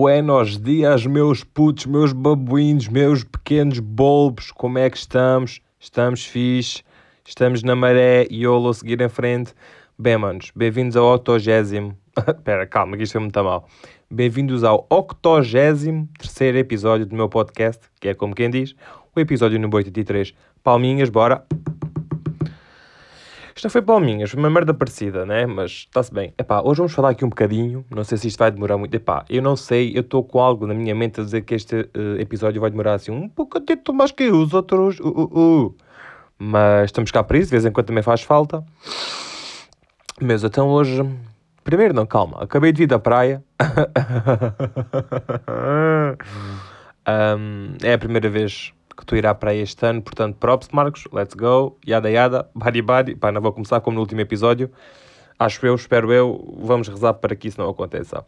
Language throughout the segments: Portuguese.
Buenos dias, meus putos, meus babuínos, meus pequenos bulbos, como é que estamos? Estamos fixe, estamos na maré e eu seguir em frente. Bem, manos, bem-vindos ao octogésimo. Espera, calma, que isto foi muito mal. Bem-vindos ao octogésimo terceiro episódio do meu podcast, que é como quem diz, o episódio número 83. Palminhas, bora! Isto não foi palminhas, foi uma merda parecida, né? Mas está-se bem. Epá, hoje vamos falar aqui um bocadinho. Não sei se isto vai demorar muito. Epá, eu não sei, eu estou com algo na minha mente a dizer que este uh, episódio vai demorar assim um bocadinho mais que os outros. Uh, uh, uh. Mas estamos cá para isso, de vez em quando também faz falta. Mas então hoje. Primeiro, não, calma. Acabei de vir da praia. um, é a primeira vez que tu irá para este ano, portanto, props, Marcos, let's go, yada yada, body body, pá, não vou começar como no último episódio, acho eu, espero eu, vamos rezar para que isso não aconteça.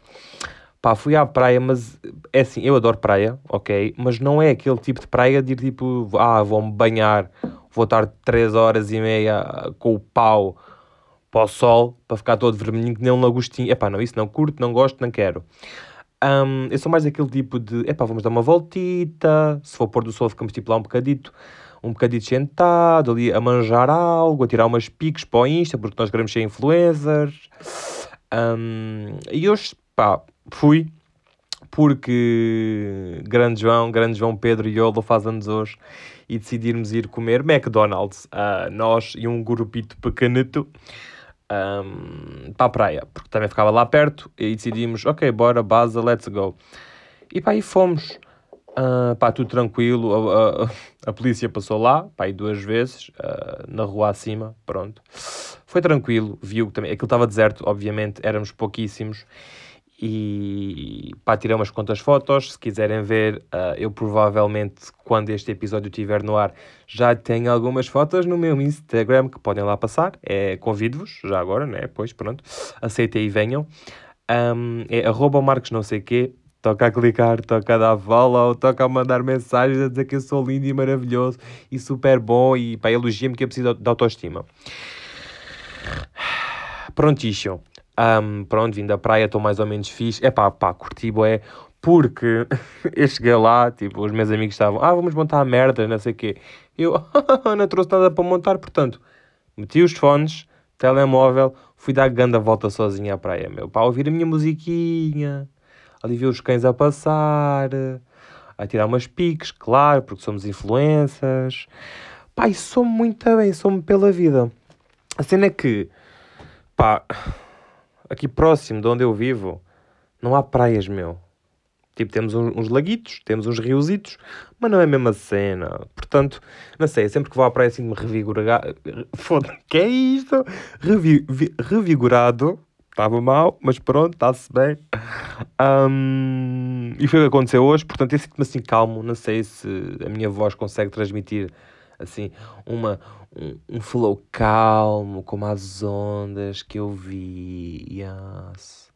Pá, fui à praia, mas é assim, eu adoro praia, ok, mas não é aquele tipo de praia de ir tipo, ah, vou-me banhar, vou estar 3 horas e meia com o pau para o sol, para ficar todo vermelhinho que nem um lagostinho. Epá, não, isso não curto, não gosto, não quero. Um, eu sou mais aquele tipo de, epá, vamos dar uma voltita, se for pôr do sol ficamos tipo lá um bocadito, um bocadito sentado, ali a manjar algo, a tirar umas piques para o Insta, porque nós queremos ser influencers. Um, e hoje, pá, fui, porque grande João, grande João Pedro e Yolo faz anos hoje, e decidimos ir comer McDonald's, uh, nós e um grupito pequenito, um, para a praia, porque também ficava lá perto e decidimos, ok, bora, base, let's go. E pá, aí fomos. Uh, pá, tudo tranquilo, a, a, a, polícia passou lá, pá, aí duas vezes, uh, na rua acima, pronto. Foi tranquilo, viu que também, aquilo estava deserto, obviamente, éramos pouquíssimos, e pá, tirei umas quantas fotos. Se quiserem ver, uh, eu provavelmente, quando este episódio estiver no ar, já tenho algumas fotos no meu Instagram que podem lá passar. É, Convido-vos, já agora, né? Pois, pronto. Aceitem e venham. Um, é arroba marcos não sei quê. Toca a clicar, toca a dar follow, toca a mandar mensagens a dizer que eu sou lindo e maravilhoso e super bom e pá, elogia-me que eu preciso de autoestima. Prontíssimo. Um, pronto, vim da praia, estou mais ou menos fixe. É pá, pá, curti, é porque eu cheguei lá, tipo, os meus amigos estavam, ah, vamos montar a merda, não sei o quê. Eu, não trouxe nada para montar, portanto, meti os fones, telemóvel, fui dar grande volta sozinho à praia, meu, para ouvir a minha musiquinha, ali ver os cães a passar, a tirar umas piques, claro, porque somos influências. Pá, e sou muito bem, sou-me pela vida. A cena é que, pá aqui próximo de onde eu vivo, não há praias, meu. Tipo, temos uns, laguitos, temos uns riositos, mas não é a mesma cena. Portanto, não sei, sempre que vou à praia assim me revigorar. Foda, que é isto? Revi, revigorado. Estava mal, mas pronto, está-se bem. Um, e foi o que aconteceu hoje, portanto, eu sinto-me assim calmo. Não sei se a minha voz consegue transmitir assim uma um, um flow calmo, como as ondas que eu vi. Yes.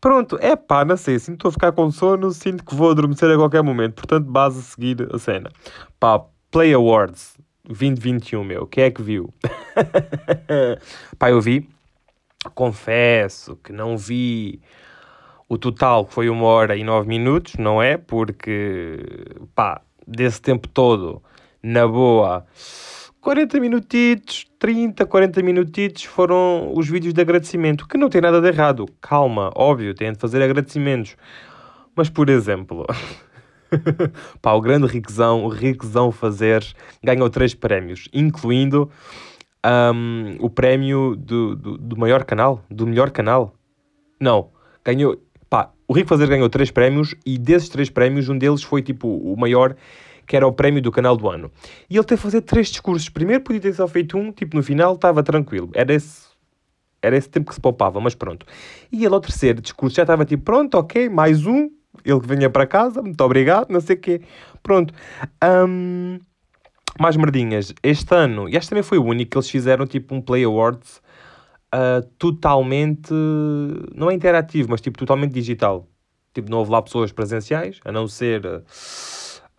Pronto, é pá, não sei, sinto a ficar com sono, sinto que vou adormecer a qualquer momento, portanto, base a seguir a cena. Pá, Play Awards 2021, meu, quem é que viu? pá, eu vi, confesso que não vi o total, que foi uma hora e nove minutos, não é? Porque, pá, desse tempo todo, na boa 40 minutitos, 30, 40 minutitos foram os vídeos de agradecimento, que não tem nada de errado. Calma, óbvio, têm de fazer agradecimentos. Mas, por exemplo, pá, o grande Riquezão, o Riquezão Fazeres, ganhou três prémios, incluindo um, o prémio do, do, do, maior canal, do melhor canal. Não, ganhou, pá, o Rico Fazer ganhou três prémios e desses três prémios, um deles foi tipo o maior que era o prémio do canal do ano. E ele teve que fazer três discursos. Primeiro podia ter só feito um, tipo no final estava tranquilo. Era esse, era esse tempo que se poupava, mas pronto. E ele ao terceiro discurso já estava tipo, pronto, ok, mais um. Ele que venha para casa, muito obrigado, não sei o quê. Pronto. Um, mais merdinhas. Este ano, e este também foi o único que eles fizeram tipo um Play Awards uh, totalmente, não é interativo, mas tipo totalmente digital. Tipo, não houve lá pessoas presenciais, a não ser... Uh,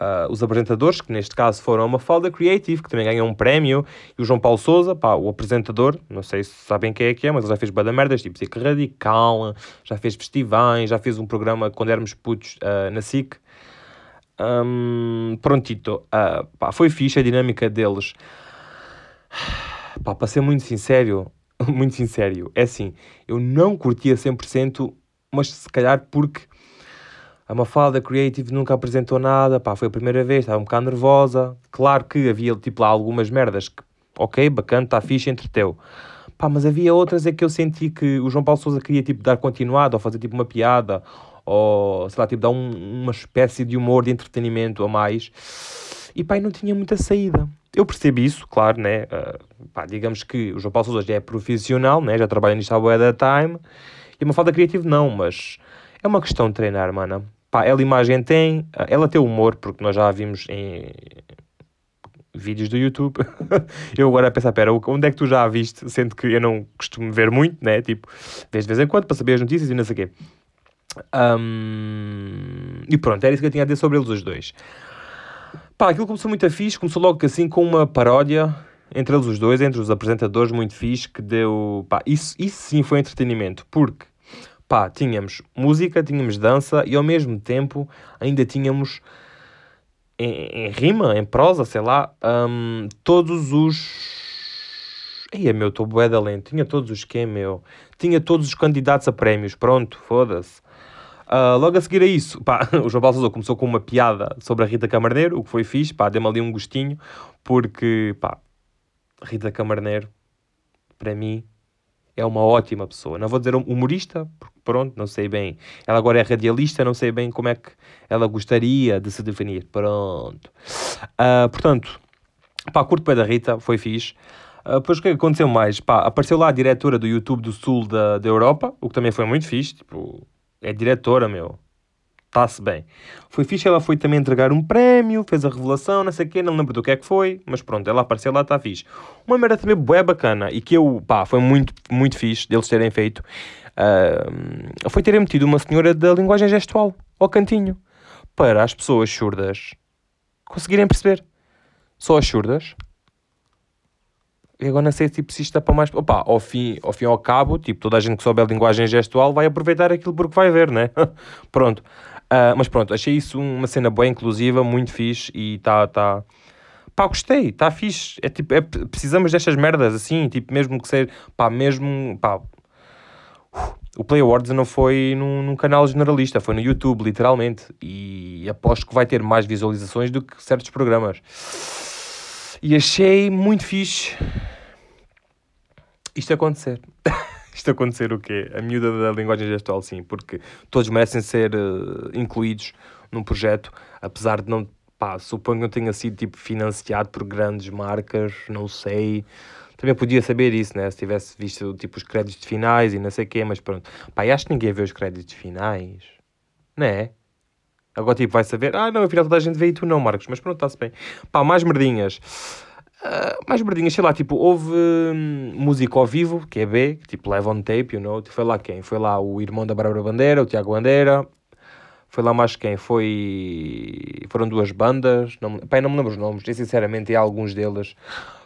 uh, os apresentadores, que neste caso foram a Mafalda Creative, que também ganhou um prémio, e o João Paulo Souza, pá, o apresentador, não sei se sabem quem é que é, mas ele já fez bada merdas, tipo SIC Radical, já fez festivais, já fez um programa quando éramos putos uh, na SIC. Um, prontito, uh, pá, foi fixe a dinâmica deles. Pá, para ser muito sincero, muito sincero, é assim, eu não curtia 100%, mas se calhar porque a Mafalda Creative nunca apresentou nada, pá, foi a primeira vez, estava um bocado nervosa. Claro que havia, tipo, lá algumas merdas que, ok, bacana, está fixe, entreteu. Pá, mas havia outras é que eu senti que o João Paulo Souza queria, tipo, dar continuado, ou fazer, tipo, uma piada, ou, sei lá, tipo, dar um, uma espécie de humor, de entretenimento a mais. E, pá, não tinha muita saída. Eu percebo isso, claro, né? Uh, pá, digamos que o João Paulo Sousa já é profissional, né? Já trabalha nisto há boa da time. E uma falta criativa não, mas é uma questão de treinar, mano. Pá, ela imagem tem, ah, ela tem humor, porque nós já a vimos em vídeos do YouTube. eu agora a pensar, pera, onde é que tu já a viste? Sendo que eu não costumo ver muito, né? Tipo, de vez em quando, para saber as notícias e não sei o quê. Um, e pronto, era isso que eu tinha a dizer sobre eles os dois. Pá, aquilo começou muito a fixe, começou logo assim com uma paródia entre eles os dois, entre os apresentadores, muito fixe, que deu. Pá, isso, isso sim foi entretenimento, porque pá, tínhamos música, tínhamos dança e ao mesmo tempo ainda tínhamos em, em rima, em prosa, sei lá, um, todos os. Ei, meu, estou bué da lento. Tinha todos os quê, meu? Tinha todos os candidatos a prémios. Pronto, foda-se. Uh, logo a seguir a isso, pá, o João Sousa começou com uma piada sobre a Rita Camarneiro, o que foi fixe, pá, deu-me ali um gostinho, porque, pá, Rita Camarneiro, para mim, é uma ótima pessoa. Não vou dizer humorista, pronto, não sei bem. Ela agora é radialista, não sei bem como é que ela gostaria de se definir. Pronto. Uh, portanto, pá, curto pé da Rita, foi fixe. Uh, depois o que aconteceu mais? Pá, apareceu lá a diretora do YouTube do Sul da, da Europa, o que também foi muito fixe. Tipo, é diretora, meu. Está-se bem. Foi fixe, ela foi também entregar um prémio, fez a revelação, não sei o quê, não lembro do que é que foi, mas pronto, ela apareceu lá, está fixe. Uma merda também bué bacana e que eu, pá, foi muito, muito fixe deles terem feito, foi terem metido uma senhora da linguagem gestual ao cantinho, para as pessoas surdas conseguirem perceber. Só as surdas e agora não sei tipo, se isto dá para mais. Opa, ao fim, ao fim ao cabo, tipo, toda a gente que souber linguagem gestual vai aproveitar aquilo porque vai ver, né? pronto. Uh, mas pronto, achei isso uma cena boa, inclusiva, muito fixe e tá. tá... Pá, gostei, está fixe. É, tipo, é, precisamos destas merdas assim, tipo, mesmo que seja. Pá, mesmo. Pá, o Play Awards não foi num, num, canal generalista, foi no YouTube, literalmente. E aposto que vai ter mais visualizações do que certos programas. E achei muito fixe isto acontecer. isto acontecer o quê? A miúda da linguagem gestual, sim, porque todos merecem ser uh, incluídos num projeto, apesar de não, pá, suponho que não tenha sido tipo financiado por grandes marcas, não sei. Também podia saber isso, né? Se tivesse visto tipo os créditos finais e não sei o quê, mas pronto. Pá, acho que ninguém vê os créditos finais, não é? Agora, tipo, vai saber, ah, não, afinal toda a gente vê e tu não, Marcos, mas pronto, está-se bem. Pá, mais merdinhas. Uh, mais merdinhas, sei lá, tipo, houve hum, música ao vivo, que é B, tipo, live on tape, you know, foi lá quem? Foi lá o irmão da Bárbara Bandeira, o Tiago Bandeira, foi lá mais quem? Foi... Foram duas bandas, não, pá, não me lembro os nomes, e sinceramente, e alguns deles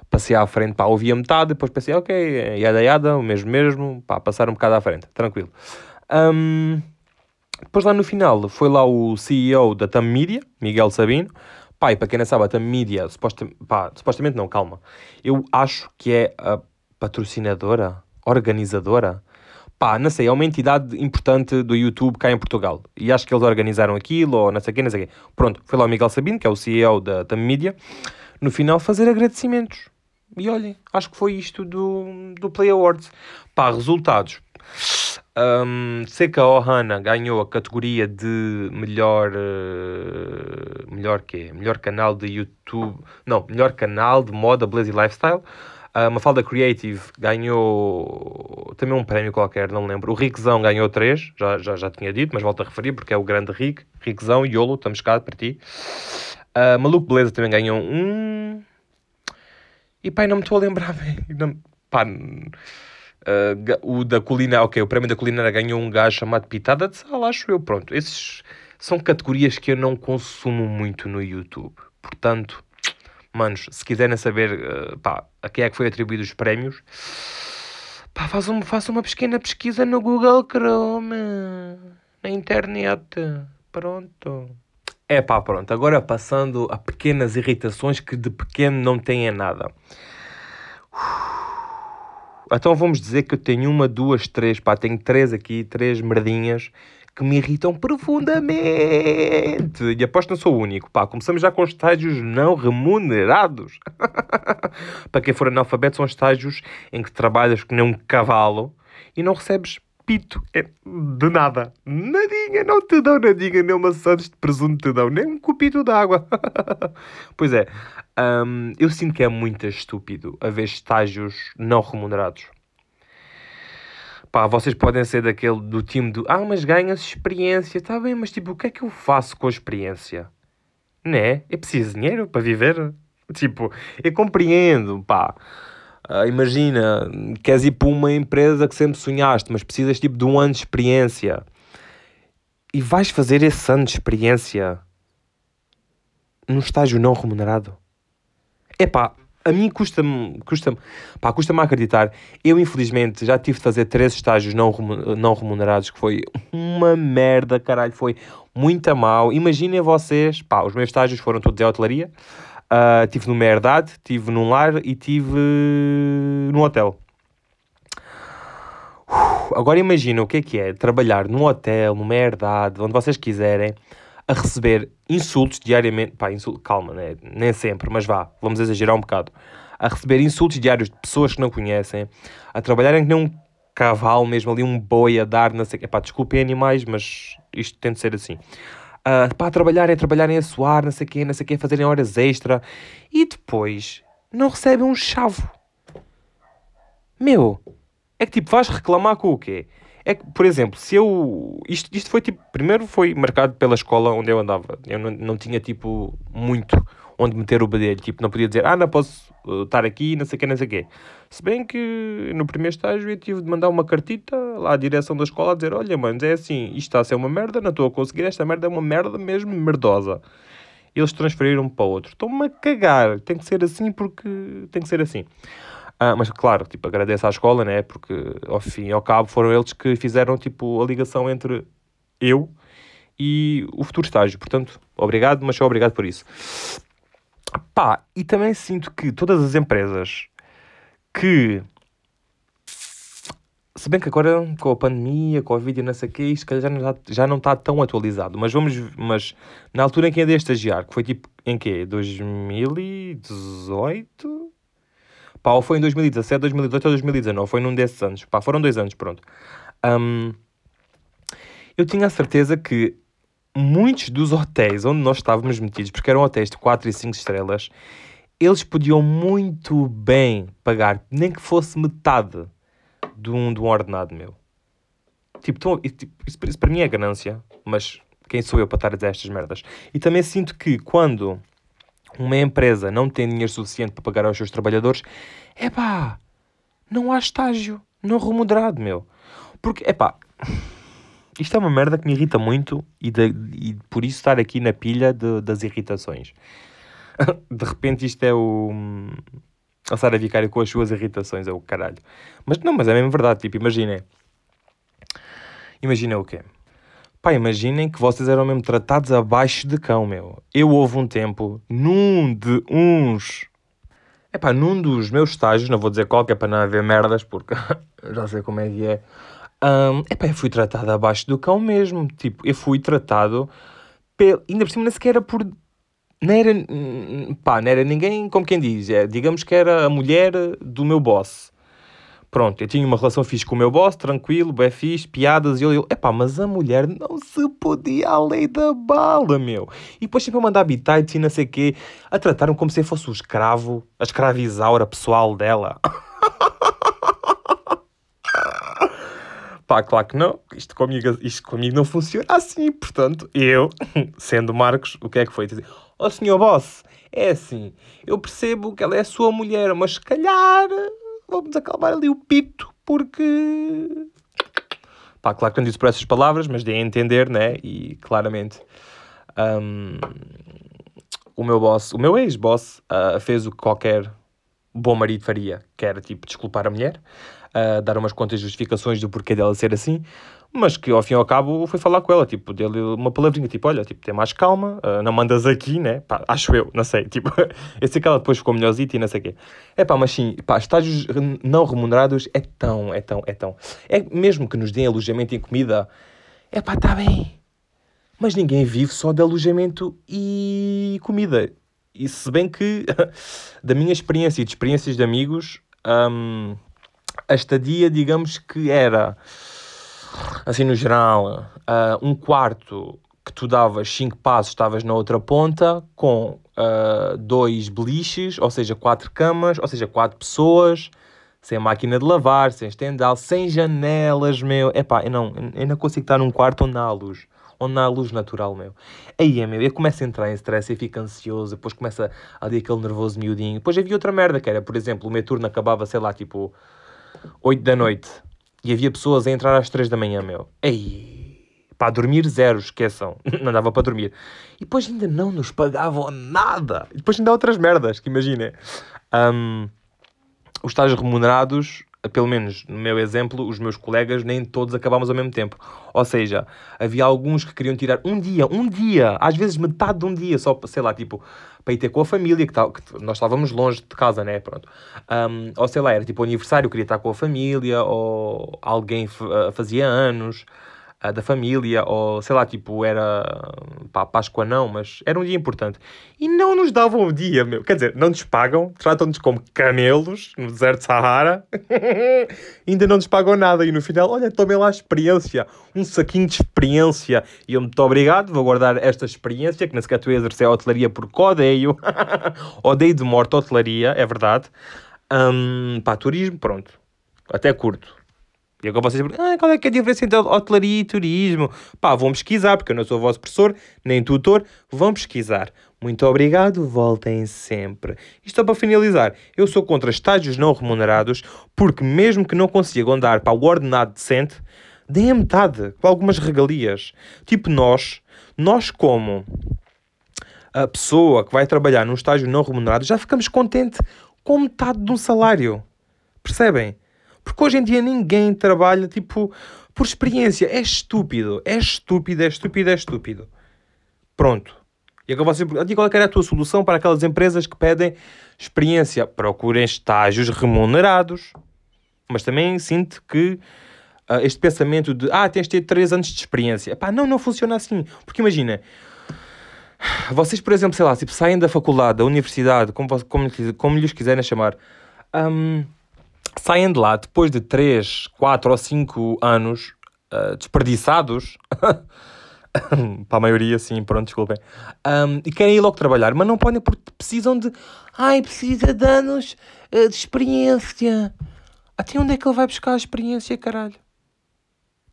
passei à frente, pá, ouvi a metade, depois pensei, ok, yada yada, o mesmo mesmo, pá, passar um bocado à frente, tranquilo. Um, depois lá no final foi lá o CEO da TAM Media, Miguel Sabino. Pá, e para quem não sabe, a TAM Media, suposta, pá, supostamente não, calma. Eu acho que é a patrocinadora, organizadora. Pá, não sei, é uma entidade importante do YouTube cá em Portugal. E acho que eles organizaram aquilo, ou não sei o quê, não sei o quê. Pronto, foi lá o Miguel Sabino, que é o CEO da TAM Media, no final fazer agradecimentos. E olhem, acho que foi isto do, do Play Awards. Pá, resultados. Um, Seika Ohana ganhou a categoria de melhor. Uh, melhor quê? Melhor canal de YouTube. Não, melhor canal de moda, beleza e lifestyle. Uh, Mafalda Creative ganhou também um prémio qualquer, não lembro. O Rickzão ganhou três, já, já, já tinha dito, mas volto a referir porque é o grande Rick. Rickzão, Yolo, estamos cá para ti. Uh, Maluco Beleza também ganhou um. E pai, não me estou a lembrar bem. Não, pá, Uh, o da culinária, ok, o prémio da culinária ganhou um gajo chamado Pitada de Sal, acho eu. Pronto, esses são categorias que eu não consumo muito no YouTube. Portanto, manos, se quiserem saber uh, pá, a quem é que foi atribuído os prémios, pá, façam, façam uma pequena pesquisa no Google Chrome, na internet. Pronto. É pá, pronto. Agora passando a pequenas irritações que de pequeno não têm nada. Então vamos dizer que eu tenho uma, duas, três, pá, tenho três aqui, três merdinhas que me irritam profundamente. E aposto não sou o único. Pá, começamos já com estágios não remunerados. Para quem for analfabeto, são estágios em que trabalhas que nem um cavalo e não recebes pito. É de nada. Nadinha, não te dão nadinha, nem uma sandes de presunto te dão, nem um copito de água. pois é, um, eu sinto que é muito estúpido haver estágios não remunerados. Pá, vocês podem ser daquele do time do Ah, mas ganhas experiência. Está bem, mas tipo, o que é que eu faço com a experiência? Né? É preciso dinheiro para viver? Tipo, eu compreendo, pá. Uh, imagina, queres ir para uma empresa que sempre sonhaste, mas precisas tipo de um ano de experiência. E vais fazer esse ano de experiência num estágio não remunerado. É pá, a mim custa-me, pá, custa-me acreditar. Eu, infelizmente, já tive de fazer três estágios não, não remunerados, que foi uma merda, caralho, foi muito mal. Imaginem vocês, pá, os meus estágios foram todos em hotelaria. Uh, tive numa herdade, tive num lar e tive num hotel. agora imagina o que é que é trabalhar num hotel, numa herdade, onde vocês quiserem, a receber insultos diariamente. Pá, insul... calma, né? nem sempre, mas vá, vamos exagerar um bocado. A receber insultos diários de pessoas que não conhecem, a trabalharem que nem um cavalo mesmo, ali um boi a dar, não sei. Epá, desculpem animais, mas isto tem de ser assim uh, para trabalharem, trabalharem a suar, não sei o quê, não sei o quê, fazerem horas extra e depois não recebem um chavo. Meu, é que tipo, vais reclamar com o quê? É que, por exemplo, se eu. Isto, isto foi tipo. Primeiro foi marcado pela escola onde eu andava. Eu não, não tinha tipo muito onde meter o bedelho. Tipo, não podia dizer, ah, não posso uh, estar aqui, não sei o quê, não sei o quê. Se bem que no primeiro estágio eu tive de mandar uma cartita lá à direção da escola a dizer, olha, manos, é assim, isto está a ser uma merda, não estou a conseguir, esta merda é uma merda mesmo merdosa. Eles transferiram-me para outro. Estou-me a cagar. Tem que ser assim porque tem que ser assim. Ah, mas claro, tipo, agradeço à escola, né? Porque ao fim e ao cabo foram eles que fizeram tipo a ligação entre eu e o futuro estágio. Portanto, obrigado, mas só obrigado por isso. Pá, e também sinto que todas as empresas que. Se bem que agora com a pandemia, com a Covid e não sei o que, isto já não, está, já não está tão atualizado. Mas vamos. Mas na altura em que andei a estagiar, que foi tipo em quê? 2018? Pá, ou foi em 2017, 2018 ou 2019? Foi num desses anos. Pá, foram dois anos, pronto. Um, eu tinha a certeza que muitos dos hotéis onde nós estávamos metidos, porque eram hotéis de 4 e 5 estrelas, eles podiam muito bem pagar, nem que fosse metade de um, de um ordenado meu. Tipo, tão, tipo isso, isso para mim é ganância, mas quem sou eu para estar a dizer estas merdas? E também sinto que quando uma empresa não tem dinheiro suficiente para pagar aos seus trabalhadores, é não há estágio, não remunerado, meu. Porque, é isto é uma merda que me irrita muito e, de, e por isso estar aqui na pilha de, das irritações. de repente isto é o... A Sara Vicário com as suas irritações, é o caralho. Mas não, mas é mesmo verdade, tipo, imaginem. Imaginem o quê? Pá, imaginem que vocês eram mesmo tratados abaixo de cão, meu. Eu houve um tempo, num de uns... É pá, num dos meus estágios, não vou dizer qual, que é para não haver merdas, porque já sei como é que é um, epá, eu fui tratado abaixo do cão mesmo. Tipo, eu fui tratado. Pel... Ainda por cima, nem sequer era por. Não era. Pá, não era ninguém, como quem diz. É, digamos que era a mulher do meu boss. Pronto, eu tinha uma relação fixe com o meu boss, tranquilo, bem fixe, piadas, e eu, eu, epá, mas a mulher não se podia à lei da bala, meu. E depois sempre a mandar habitats e não sei o quê, a trataram como se eu fosse o escravo, a escravizaura pessoal dela. Pá, claro que não, isto comigo, isto comigo não funciona assim, portanto, eu, sendo Marcos, o que é que foi? Dizer, ó oh, senhor boss, é assim, eu percebo que ela é a sua mulher, mas se calhar vamos acalmar ali o pito, porque Pá, claro que não disse por essas palavras, mas dei a entender, né? E claramente um, o meu boss, o meu ex-boss, uh, fez o que qualquer bom marido faria, que era tipo desculpar a mulher, uh, dar umas contas justificações do porquê dela ser assim, mas que ao fim e ao cabo foi falar com ela, tipo, dele uma palavrinha, tipo, olha, tipo, tem mais calma, uh, não mandas aqui, né? Pá, acho eu, não sei, tipo, eu sei que ela depois ficou melhorzita e não sei o quê. É pá, mas sim, pá, estágios não remunerados é tão, é tão, é tão. É mesmo que nos deem alojamento e comida, é pá, está bem. Mas ninguém vive só de alojamento e comida. E se bem que, da minha experiência e de experiências de amigos, um, a estadia, digamos que era assim no geral, uh, um quarto que tu davas 5 passos, estavas na outra ponta, com uh, dois beliches, ou seja, quatro camas, ou seja, quatro pessoas, sem máquina de lavar, sem estendal, sem janelas, meu. Epá, eu não, eu não consigo estar num quarto onde há luz. Onde há luz natural, meu. Aí é, meu, eu começo a entrar em stress e fico ansioso, depois começa ali aquele nervoso miudinho. Depois havia outra merda, que era, por exemplo, o meu turno acabava, sei lá, tipo, 8 da noite. E havia pessoas a entrar às 3 da manhã, meu. Ei, para dormir zero, esqueçam. Não dava para dormir. E depois ainda não nos pagavam nada. E depois ainda há outras merdas, que imaginem. Um, os estágios remunerados, pelo menos no meu exemplo, os meus colegas nem todos acabámos ao mesmo tempo. Ou seja, havia alguns que queriam tirar um dia, um dia, às vezes metade de um dia, só, sei lá, tipo, para ir ter com a família, que, tal, que nós estávamos longe de casa, né? Pronto. Um, ou sei lá, era tipo aniversário, queria estar com a família, ou alguém ah, fazia anos uh, da família, ou sei lá, tipo, era pá, Páscoa não, mas era um dia importante. E não nos davam o dia, meu. Quer dizer, não nos pagam, tratam-nos como camelos no deserto de Sahara, ainda não nos pagam nada. E no final, olha, tomem lá a experiência, um saquinho de experiência. E eu, muito obrigado, vou guardar esta experiência, que nem sequer a exercer a hotelaria porque odeio, odeio de morte a hotelaria, é verdade. Um, pá, turismo, pronto. Até curto. E agora vocês perguntam, ah, qual é que é a diferença entre hotelaria e turismo? Pá, vão pesquisar, porque eu não sou vosso professor, nem tutor, vão pesquisar. Muito obrigado, voltem sempre. Isto para finalizar, eu sou contra estágios não remunerados, porque mesmo que não consigam dar para o ordenado decente, deem a metade, com algumas regalias. Tipo nós, nós como a pessoa que vai trabalhar num estágio não remunerado, já ficamos contente com metade de um salário. Percebem? Porque hoje em dia ninguém trabalha, tipo, por experiência. É estúpido. É estúpido, é estúpido, é estúpido. Pronto. E agora você pergunta, qual é era a tua solução para aquelas empresas que pedem experiência? Procurem estágios remunerados. Mas também sinto que uh, este pensamento de, ah, tens de ter 3 anos de experiência. Pá, não, não funciona assim. Porque imagina, vocês, por exemplo, sei lá, tipo, saem da faculdade, da universidade, como, como, como lhes quiserem chamar, um, saem de lá depois de 3, 4 ou 5 anos uh, desperdiçados. para a maioria, sim, pronto, desculpem. Um, e querem ir logo trabalhar, mas não podem porque precisam de. Ai, precisa de anos uh, de experiência. Até onde é que ele vai buscar a experiência, caralho?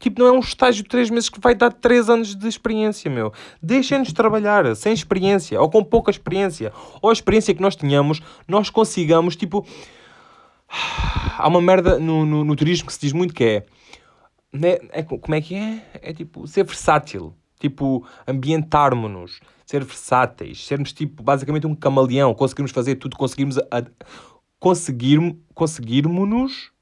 Tipo, não é um estágio de 3 meses que vai dar 3 anos de experiência, meu. Deixem-nos trabalhar sem experiência, ou com pouca experiência. Ou a experiência que nós tenhamos, nós consigamos, tipo Há uma merda no, no, no, turismo que se diz muito que é, né, é. Como é que é? É tipo ser versátil. Tipo, ambientarmos-nos, ser versáteis, sermos tipo basicamente um camaleão, conseguirmos fazer tudo, conseguirmos conseguir, conseguirmos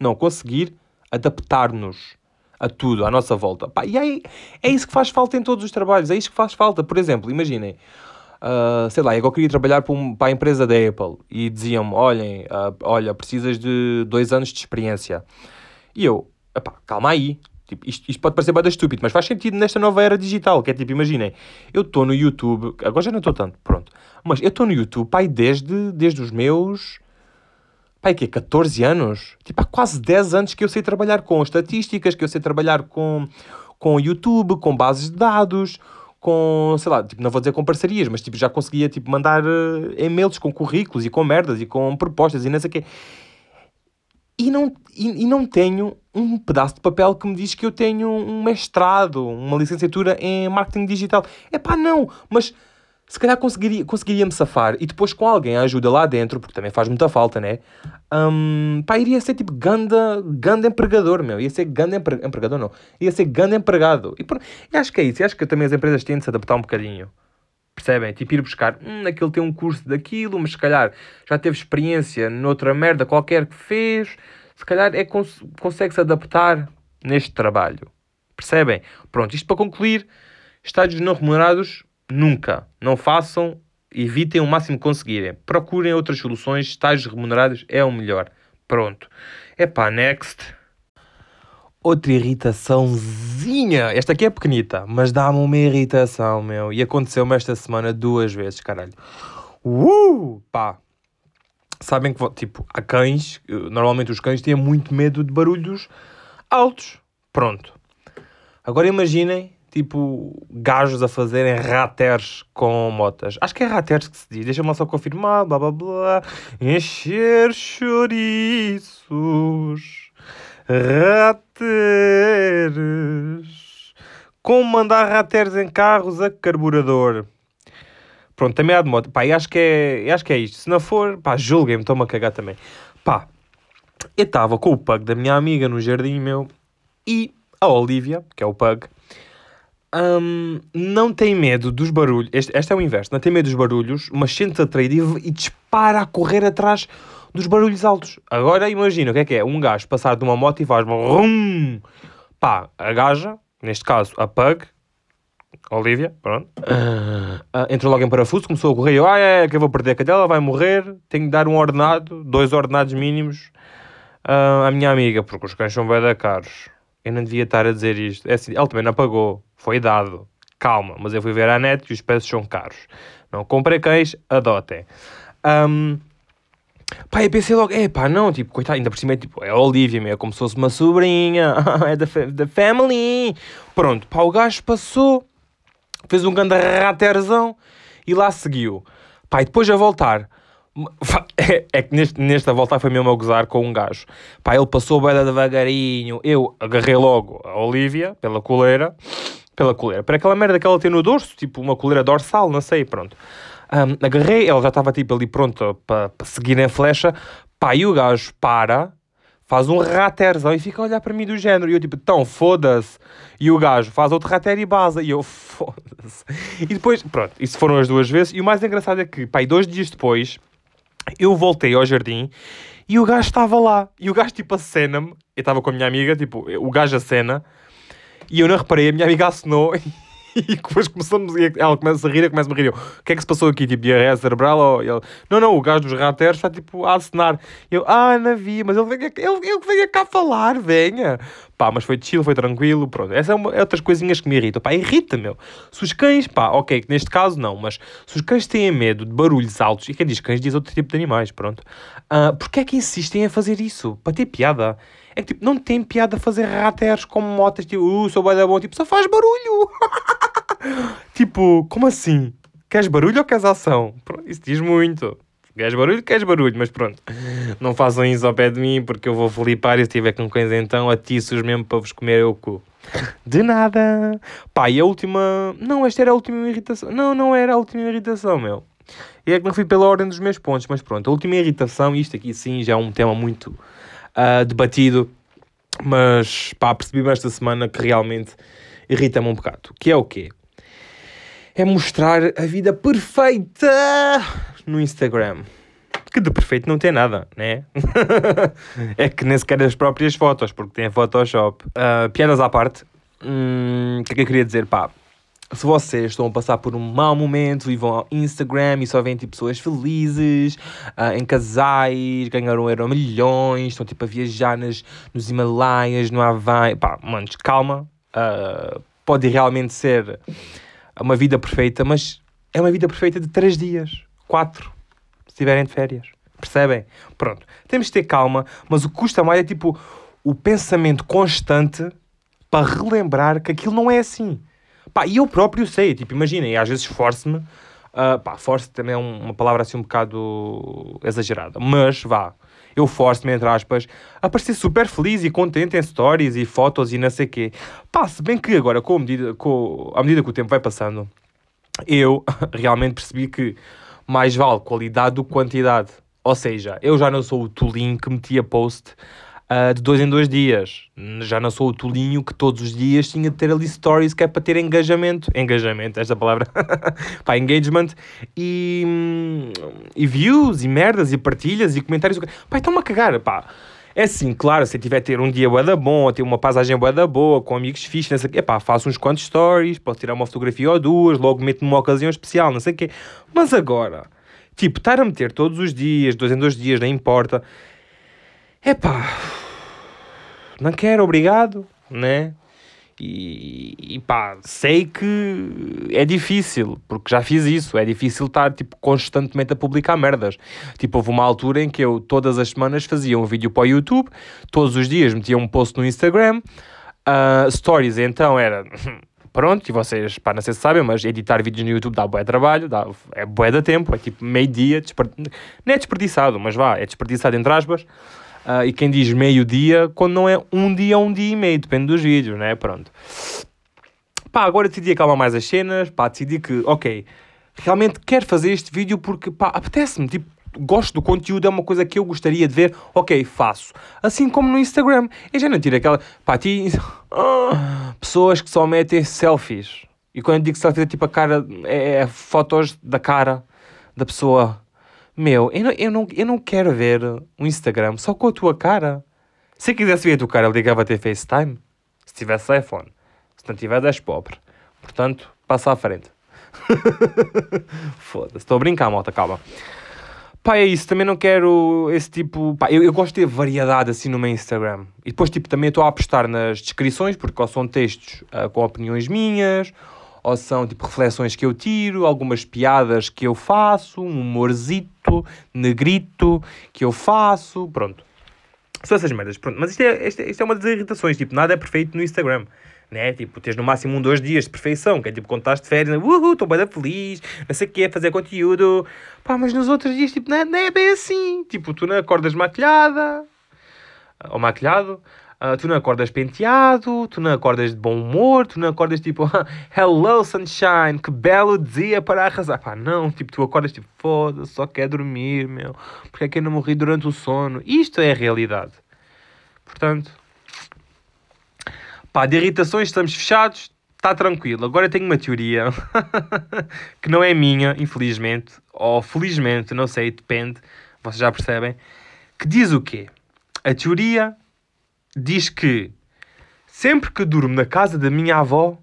não, conseguir adaptar-nos a tudo, à nossa volta. Pá, e aí, é isso que faz falta em todos os trabalhos, é isso que faz falta. Por exemplo, imaginem, uh, sei lá, eu queria trabalhar para, um, para a empresa da Apple e diziam-me, olhem, uh, olha, precisas de dois anos de experiência. E eu, calma aí, Tipo, isto, isto, pode parecer bem estúpido, mas faz sentido nesta nova era digital, que é tipo, imaginem, eu estou no YouTube, agora já não estou tanto, pronto, mas eu estou no YouTube, pai, desde, desde os meus, pai, que é 14 anos? Tipo, há quase 10 anos que eu sei trabalhar com estatísticas, que eu sei trabalhar com, com YouTube, com bases de dados, com, sei lá, tipo, não vou dizer com parcerias, mas tipo, já conseguia tipo, mandar uh, e-mails com currículos e com merdas e com propostas e não sei o quê. E não, e, e, não tenho um pedaço de papel que me diz que eu tenho um mestrado, uma licenciatura em marketing digital. É pá, não, mas se calhar conseguiria, conseguiria-me safar e depois com alguém ajuda lá dentro, porque também faz muita falta, né? Um, pá, iria ser tipo ganda, ganda empregador, meu. Ia ser ganda empre, empregador, não. Ia ser ganda empregado. E, por, e acho que é isso. E acho que também as empresas têm de se adaptar um bocadinho. Percebem? Tipo, ir buscar, hum, aquele tem um curso daquilo, mas se calhar já teve experiência noutra merda qualquer que fez, se calhar é cons consegue se adaptar neste trabalho. Percebem? Pronto, isto para concluir, estádios não remunerados Nunca. Não façam, evitem o máximo que conseguirem. Procurem outras soluções, estágios remunerados é o melhor. Pronto. Epá, next. Outra irritaçãozinha. Esta aqui é pequenita, mas dá-me uma irritação, meu. E aconteceu-me esta semana duas vezes, caralho. Uh! Pá. Sabem que, tipo, há cães, normalmente os cães têm muito medo de barulhos altos. Pronto. Agora imaginem tipo gajos a fazerem raters com motas. Acho que é raters que se diz, deixa-me só confirmar, blá blá blá. Encher chouriços, raters. Como mandar raters em carros a carburador. Pronto, também há de moto. Pá, acho que é, acho que é isto. Se não for, pá, julguem-me, estou-me a cagar também. Pá, eu estava com o pug da minha amiga no jardim meu e a Olivia, que é o pug, um, não tem medo dos barulhos. Este, este, é o inverso. Não tem medo dos barulhos, mas sente-se atraído e dispara a correr atrás dos barulhos altos. Agora imagina o que é que é. Um gajo passar de uma moto e faz rum. Pá, a gaja, neste caso a Pug, Olivia, pronto, uh, entrou logo em parafuso, começou a correr. Eu, ah, é, é que eu vou perder a cadela, vai morrer. Tenho que dar um ordenado, dois ordenados mínimos uh, à minha amiga, porque os cães são bem da caros. Eu não devia estar a dizer isto. É assim, ele também não pagou. Foi dado. Calma. Mas eu fui ver a net e os preços são caros. Não comprei cães, adotem. Um, pá, eu pensei logo, é pá, não, tipo, coitado, ainda por cima é tipo, é a Olivia, é como se fosse uma sobrinha, é da, da family. Pronto, pá, o gajo passou, fez um grande raterzão e lá seguiu. Pá, e depois a voltar, é, é que neste, nesta volta foi mesmo a gozar com um gajo. Pá, ele passou bem devagarinho. Eu agarrei logo a Olivia pela coleira. Pela coleira. Para aquela merda que ela tem no dorso, tipo uma coleira dorsal, não sei, pronto. Um, agarrei, ela já estava tipo ali pronta para pa seguir em flecha. Pá, e o gajo para, faz um raterzão e fica a olhar para mim do género. E eu tipo, tão foda-se. E o gajo faz outro rater e basa. E eu, foda-se. E depois, pronto, isso foram as duas vezes. E o mais engraçado é que, pá, dois dias depois eu voltei ao jardim e o gajo estava lá. E o gajo, tipo, acena-me. Eu estava com a minha amiga, tipo, o gajo acena. E eu não reparei, a minha amiga acenou. E depois começamos, e ela começa a rir, eu começo a rir. Eu, o que é que se passou aqui? Tipo, diarreia cerebral? Ou ele, não, não, o gajo dos raters está tipo a acenar. Eu, ah, não vi, mas ele venha, ele, ele venha cá falar, venha. Pá, mas foi chill, foi tranquilo, pronto. Essas são é outras coisinhas que me irritam. Pá, irrita, meu. Se os cães, pá, ok, neste caso não, mas se os cães têm medo de barulhos altos, e quem diz cães diz outro tipo de animais, pronto. Uh, Porquê é que insistem a fazer isso? Para ter piada. É que tipo, não tem piada fazer raters como motas, tipo, uh, sou da bom, tipo, só faz barulho. tipo, como assim? Queres barulho ou queres ação? Isso diz muito. Queres barulho? Queres barulho, mas pronto. Não façam isso ao pé de mim porque eu vou flipar e se tiver com coisa então atiços mesmo para vos comer o cu. De nada. Pá, e a última. Não, esta era a última irritação. Não, não era a última irritação, meu. E é que não fui pela ordem dos meus pontos, mas pronto. A última irritação, isto aqui sim já é um tema muito uh, debatido, mas pá, percebi-me esta semana que realmente irrita-me um bocado. Que é o quê? É mostrar a vida perfeita no Instagram. Que de perfeito não tem nada, né? é que nem sequer as próprias fotos, porque tem Photoshop. Uh, piadas à parte, hum, o que é que eu queria dizer? Pá, se vocês estão a passar por um mau momento e vão ao Instagram e só veem tipo, pessoas felizes, uh, em casais, ganharam euro milhões, estão tipo a viajar nas, nos Himalaias, no Havaí, pá, manos, calma, uh, pode realmente ser uma vida perfeita, mas é uma vida perfeita de 3 dias, 4, se estiverem de férias, percebem? Pronto, temos de ter calma, mas o que custa mais é tipo o pensamento constante para relembrar que aquilo não é assim Pá, e eu próprio sei, tipo, imaginem, às vezes esforço-me, uh, pá, forço também é uma palavra assim um bocado exagerada, mas vá, eu forço-me, entre aspas, a parecer super feliz e contente em stories e fotos e não sei quê. Pá, se bem que agora, com a medida, com, à medida que o tempo vai passando, eu realmente percebi que mais vale qualidade do que quantidade. Ou seja, eu já não sou o tolinho que metia post uh, de dois em dois dias. Já não sou o tolinho que todos os dias tinha de ter ali stories que é para ter engajamento. Engajamento, esta palavra. pá, engagement. E, hum, e views, e merdas, e partilhas, e comentários. Pá, estão-me a cagar, pá. É assim, claro, se eu tiver ter um dia bué da bom, ter uma paisagem bué da boa, com amigos fixos, não sei o quê, pá, faço uns quantos stories, posso tirar uma fotografia ou duas, logo meto numa ocasião especial, não sei o quê. Mas agora, tipo, estar a meter todos os dias, dois em dois dias, não importa. É pá, não quero, obrigado, né? E, e pá, sei que é difícil, porque já fiz isso. É difícil estar tipo, constantemente a publicar merdas. Tipo, houve uma altura em que eu todas as semanas fazia um vídeo para o YouTube, todos os dias metia um post no Instagram. Uh, stories então era pronto, e vocês, pá, não sei se sabem, mas editar vídeos no YouTube dá bué trabalho, dá, é bué da tempo, é tipo meio dia, não é desperdiçado, mas vá, é desperdiçado entre aspas. Uh, e quem diz meio-dia, quando não é um dia ou um dia e meio, depende dos vídeos, né? Pronto. Pá, agora decidi acalmar mais as cenas, pá, decidi que, ok, realmente quero fazer este vídeo porque, pá, apetece-me, tipo, gosto do conteúdo, é uma coisa que eu gostaria de ver, ok, faço. Assim como no Instagram. Eu já não tiro aquela, pá, ti, pessoas que só metem selfies. E quando eu digo selfies é tipo a cara, é, é fotos da cara da pessoa meu, eu não, eu, não, eu não quero ver um Instagram só com a tua cara. Se eu quisesse ver a tua cara, eu ligava a ter FaceTime. Se tivesse iPhone. Se não tiver, és pobre. Portanto, passa à frente. Foda-se. Estou a brincar, malta, calma. Pá, é isso. Também não quero esse tipo... Pá, eu, eu gosto de ter variedade assim no meu Instagram. E depois, tipo, também estou a apostar nas descrições, porque ou são textos uh, com opiniões minhas, ou são tipo reflexões que eu tiro, algumas piadas que eu faço, um humorzito, negrito que eu faço, pronto. São essas merdas, pronto. Mas isto é, isto é, isto é uma das irritações, tipo, nada é perfeito no Instagram. Né? Tipo, tens no máximo um, dois dias de perfeição, que é tipo quando estás de férias, uhul, estou bem feliz, não sei o que, fazer conteúdo. Pá, mas nos outros dias, tipo, não é, não é bem assim. Tipo, tu não acordas maquilhada, ou maquilhado, Uh, tu não acordas penteado, tu não acordas de bom humor, tu não acordas tipo, hello sunshine, que belo dia para arrasar. Pá, não, tipo, tu acordas tipo, foda-se, só quer dormir, meu. Porque é que eu não morri durante o sono? Isto é a realidade. Portanto, pá, de irritações estamos fechados, está tranquilo. Agora tenho uma teoria que não é minha, infelizmente, ou felizmente, não sei, depende, vocês já percebem, que diz o quê? A teoria diz que sempre que durmo na casa da minha avó,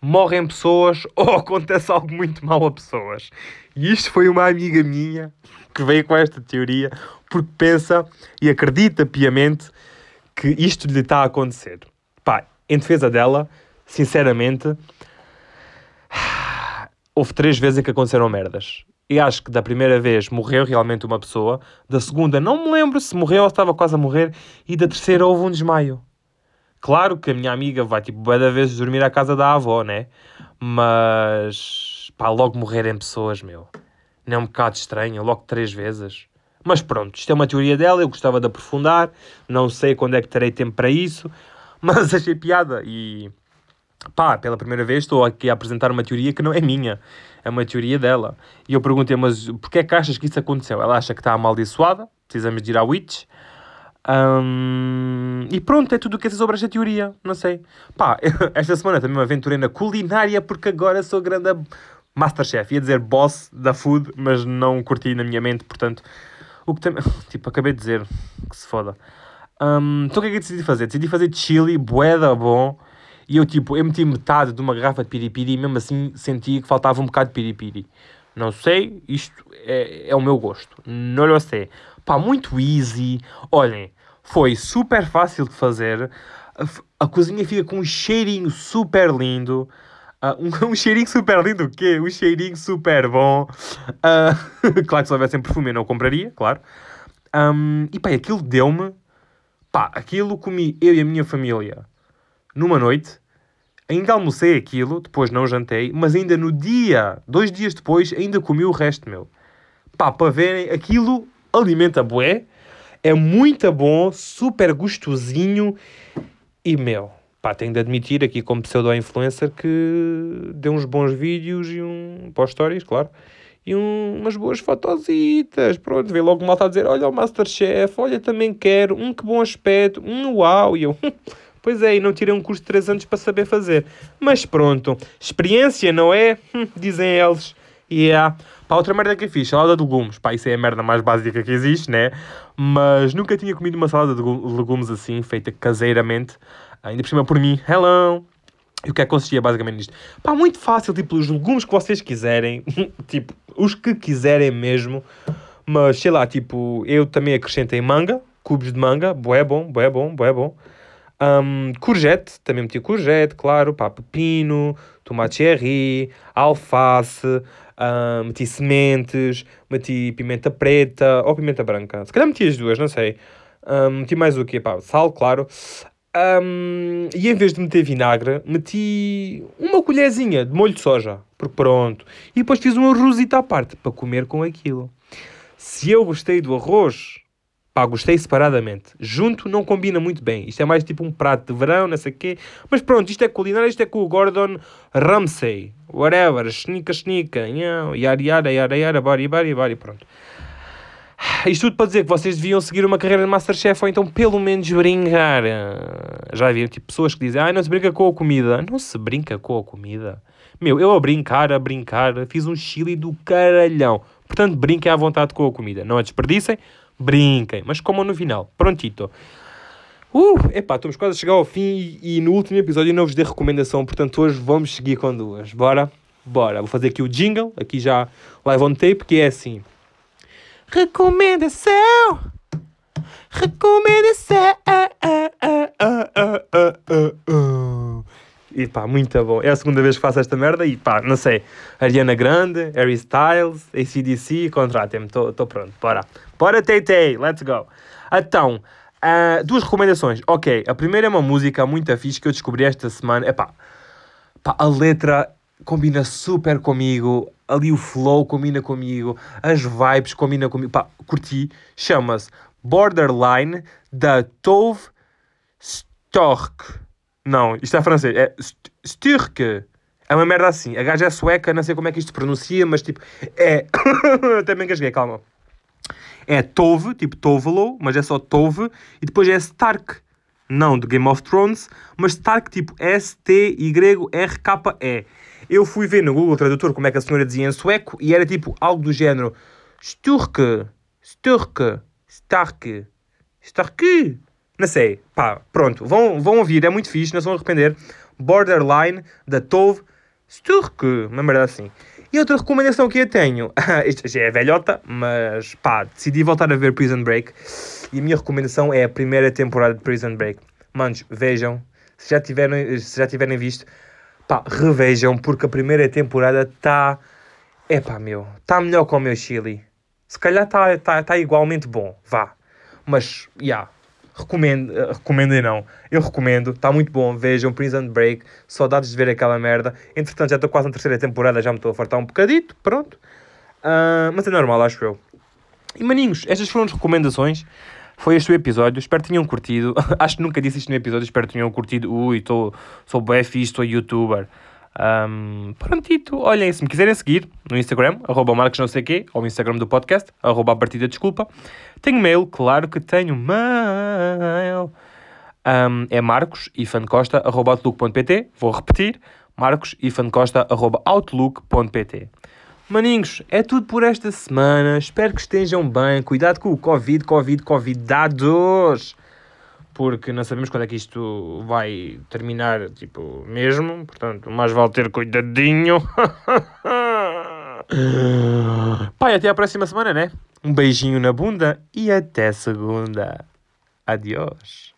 morrem pessoas ou acontece algo muito mal a pessoas. E isto foi uma amiga minha que veio com esta teoria porque pensa e acredita piamente que isto lhe está a acontecer. Pá, em defesa dela, sinceramente, houve três vezes em que aconteceram merdas. E acho que da primeira vez morreu realmente uma pessoa, da segunda não me lembro se morreu ou estava quase a morrer, e da terceira houve um desmaio. Claro que a minha amiga vai tipo da vezes dormir à casa da avó, né? Mas pá, logo morrerem pessoas, meu. Não é um bocado estranho, logo três vezes. Mas pronto, isto é uma teoria dela, eu gostava de aprofundar, não sei quando é que terei tempo para isso, mas achei piada e pá, pela primeira vez estou aqui a apresentar uma teoria que não é minha, é uma teoria dela. E eu perguntei, mas porquê é que achas que isso aconteceu? Ela acha que está amaldiçoada, precisamos de ir à Witch. Um, e pronto, é tudo o que é sobre esta teoria, não sei. Pá, esta semana também me aventurei na culinária porque agora sou grande Masterchef. Ia dizer boss da food, mas não curti na minha mente, portanto... O que também... Tipo, acabei de dizer que se foda. Um, então o que é que eu decidi fazer? Decidi fazer chili, boeda bom e eu, tipo, eu meti metade de uma garrafa de piripiri e mesmo assim senti que faltava um bocado de piripiri. Não sei, isto é, é o meu gosto. Não lo sei. Pá, muito easy. Olhem, foi super fácil de fazer. A, a cozinha fica com um cheirinho super lindo. Uh, um, um, cheirinho super lindo, o quê? Um cheirinho super bom. Uh, claro que se houvesse perfume eu não compraria, claro. Um, e pá, aquilo deu-me... Pá, aquilo comi eu e a minha família numa noite, ainda almocei aquilo, depois não jantei, mas ainda no dia, dois dias depois, ainda comi o resto, meu. Pá, para verem, aquilo alimenta bué, é muito bom, super gostosinho e, meu, pá, tenho de admitir aqui como pseudo-influencer que deu uns bons vídeos e um pós-stories, claro, e um, umas boas fotositas. Pronto, vê logo mal está a dizer: olha o Masterchef, olha também quero, um que bom aspecto, um uau. E eu, pois é, e não tirei um curso de 3 anos para saber fazer. Mas pronto, experiência, não é? Hum, dizem eles. E yeah. Pá, outra merda que eu fiz, salada de legumes. Pá, isso é a merda mais básica que existe, né? Mas nunca tinha comido uma salada de legumes assim, feita caseiramente. Ainda por cima por mim. Hello! E o que é que consistia basicamente nisto? Pá, muito fácil, tipo, os legumes que vocês quiserem, tipo, os que quiserem mesmo, mas sei lá, tipo, eu também acrescentei manga, cubos de manga, boé bom, boé bom, boé bom. Um, courgette, também meti courgette, claro, pá, pepino, tomate cherry, alface, um, meti sementes, meti pimenta preta ou pimenta branca. Se calhar meti as duas, não sei. Um, meti mais o quê? Pá, sal, claro. Um, e em vez de meter vinagre, meti uma colherzinha de molho de soja, porque pronto. E depois fiz um arrozito à parte para comer com aquilo. Se eu gostei do arroz, gostei separadamente. Junto não combina muito bem. Isto é mais tipo um prato de verão, não sei o quê. Mas pronto, isto é culinária, isto é com o Gordon Ramsay. Whatever, schnica, schnica, yara, yara, yara, yara, bari, bari, bari, pronto. Isto tudo para dizer que vocês deviam seguir uma carreira de Masterchef ou então pelo menos brincar. Já viram, tipo, pessoas que dizem, ah, não se brinca com a comida. Não se brinca com a comida. Meu, eu a brincar, a brincar, fiz um chili do caralhão. Portanto, brinquem à vontade com a comida. Não a desperdicem, brinquem. Mas comam no final. Prontito. Uh, epá, estamos quase a chegar ao fim e, e no último episódio eu não vos dei recomendação. Portanto, hoje vamos seguir com duas. Bora? Bora. Vou fazer aqui o jingle, aqui já live on tape, que é assim. Recomendação. Recomendação. E muito bom. É a segunda vez que faço esta merda e pá, não sei. Ariana Grande, Harry Styles, ACDC, contratem-me. Estou pronto. Bora. Bora, Tay Let's go. Então, uh, duas recomendações. Ok, a primeira é uma música muito fixe que eu descobri esta semana. É pá, a letra combina super comigo ali o flow combina comigo, as vibes combinam comigo. Pá, curti. Chama-se Borderline da Tove Stork. Não, isto é francês. É Sturke. É uma merda assim. A gaja é sueca, não sei como é que isto pronuncia, mas tipo, é. Até me engasguei, calma. É Tove, tipo Tovelo, mas é só Tove. E depois é Stark. Não de Game of Thrones, mas Stark tipo S-T-Y-R-K-E. Eu fui ver no Google Tradutor como é que a senhora dizia em sueco e era tipo algo do género Sturke, Sturke, Stark, Stark. Não sei. Pá, pronto. Vão, vão ouvir, é muito fixe, não se vão arrepender. Borderline, da Tove Sturke. Uma merda assim. E outra recomendação que eu tenho, isto já é velhota, mas pá, decidi voltar a ver Prison Break. E a minha recomendação é a primeira temporada de Prison Break. Manos, vejam. Se já tiverem, se já tiverem visto, pá, revejam, porque a primeira temporada está. É pá, meu, está melhor que o meu Chile. Se calhar está tá, tá igualmente bom, vá. Mas, já, yeah, recomendo, uh, recomendem não. Eu recomendo, está muito bom, vejam Prison Break, saudades de ver aquela merda. Entretanto, já estou quase na terceira temporada, já me estou a fartar um bocadito, pronto. Uh, mas é normal, acho eu. E maninhos, estas foram as recomendações. Foi este o episódio, espero que tenham curtido. Acho que nunca disse isto no episódio, espero que tenham curtido. Ui, tô, sou bué fixe, sou youtuber. Um, prontito, olhem, se me quiserem seguir no Instagram, arroba marcos não sei quê, ou no Instagram do podcast, arroba a partida desculpa. Tenho mail, claro que tenho mail. Um, é marcos Costa, arroba outlook.pt. Vou repetir, marcos Costa, arroba outlook.pt. Maninhos, é tudo por esta semana. Espero que estejam bem. Cuidado com o Covid, Covid, Covidados. Porque não sabemos quando é que isto vai terminar, tipo, mesmo. Portanto, mais vale ter cuidadinho. Pai, até a próxima semana, né? Um beijinho na bunda e até segunda. Adiós.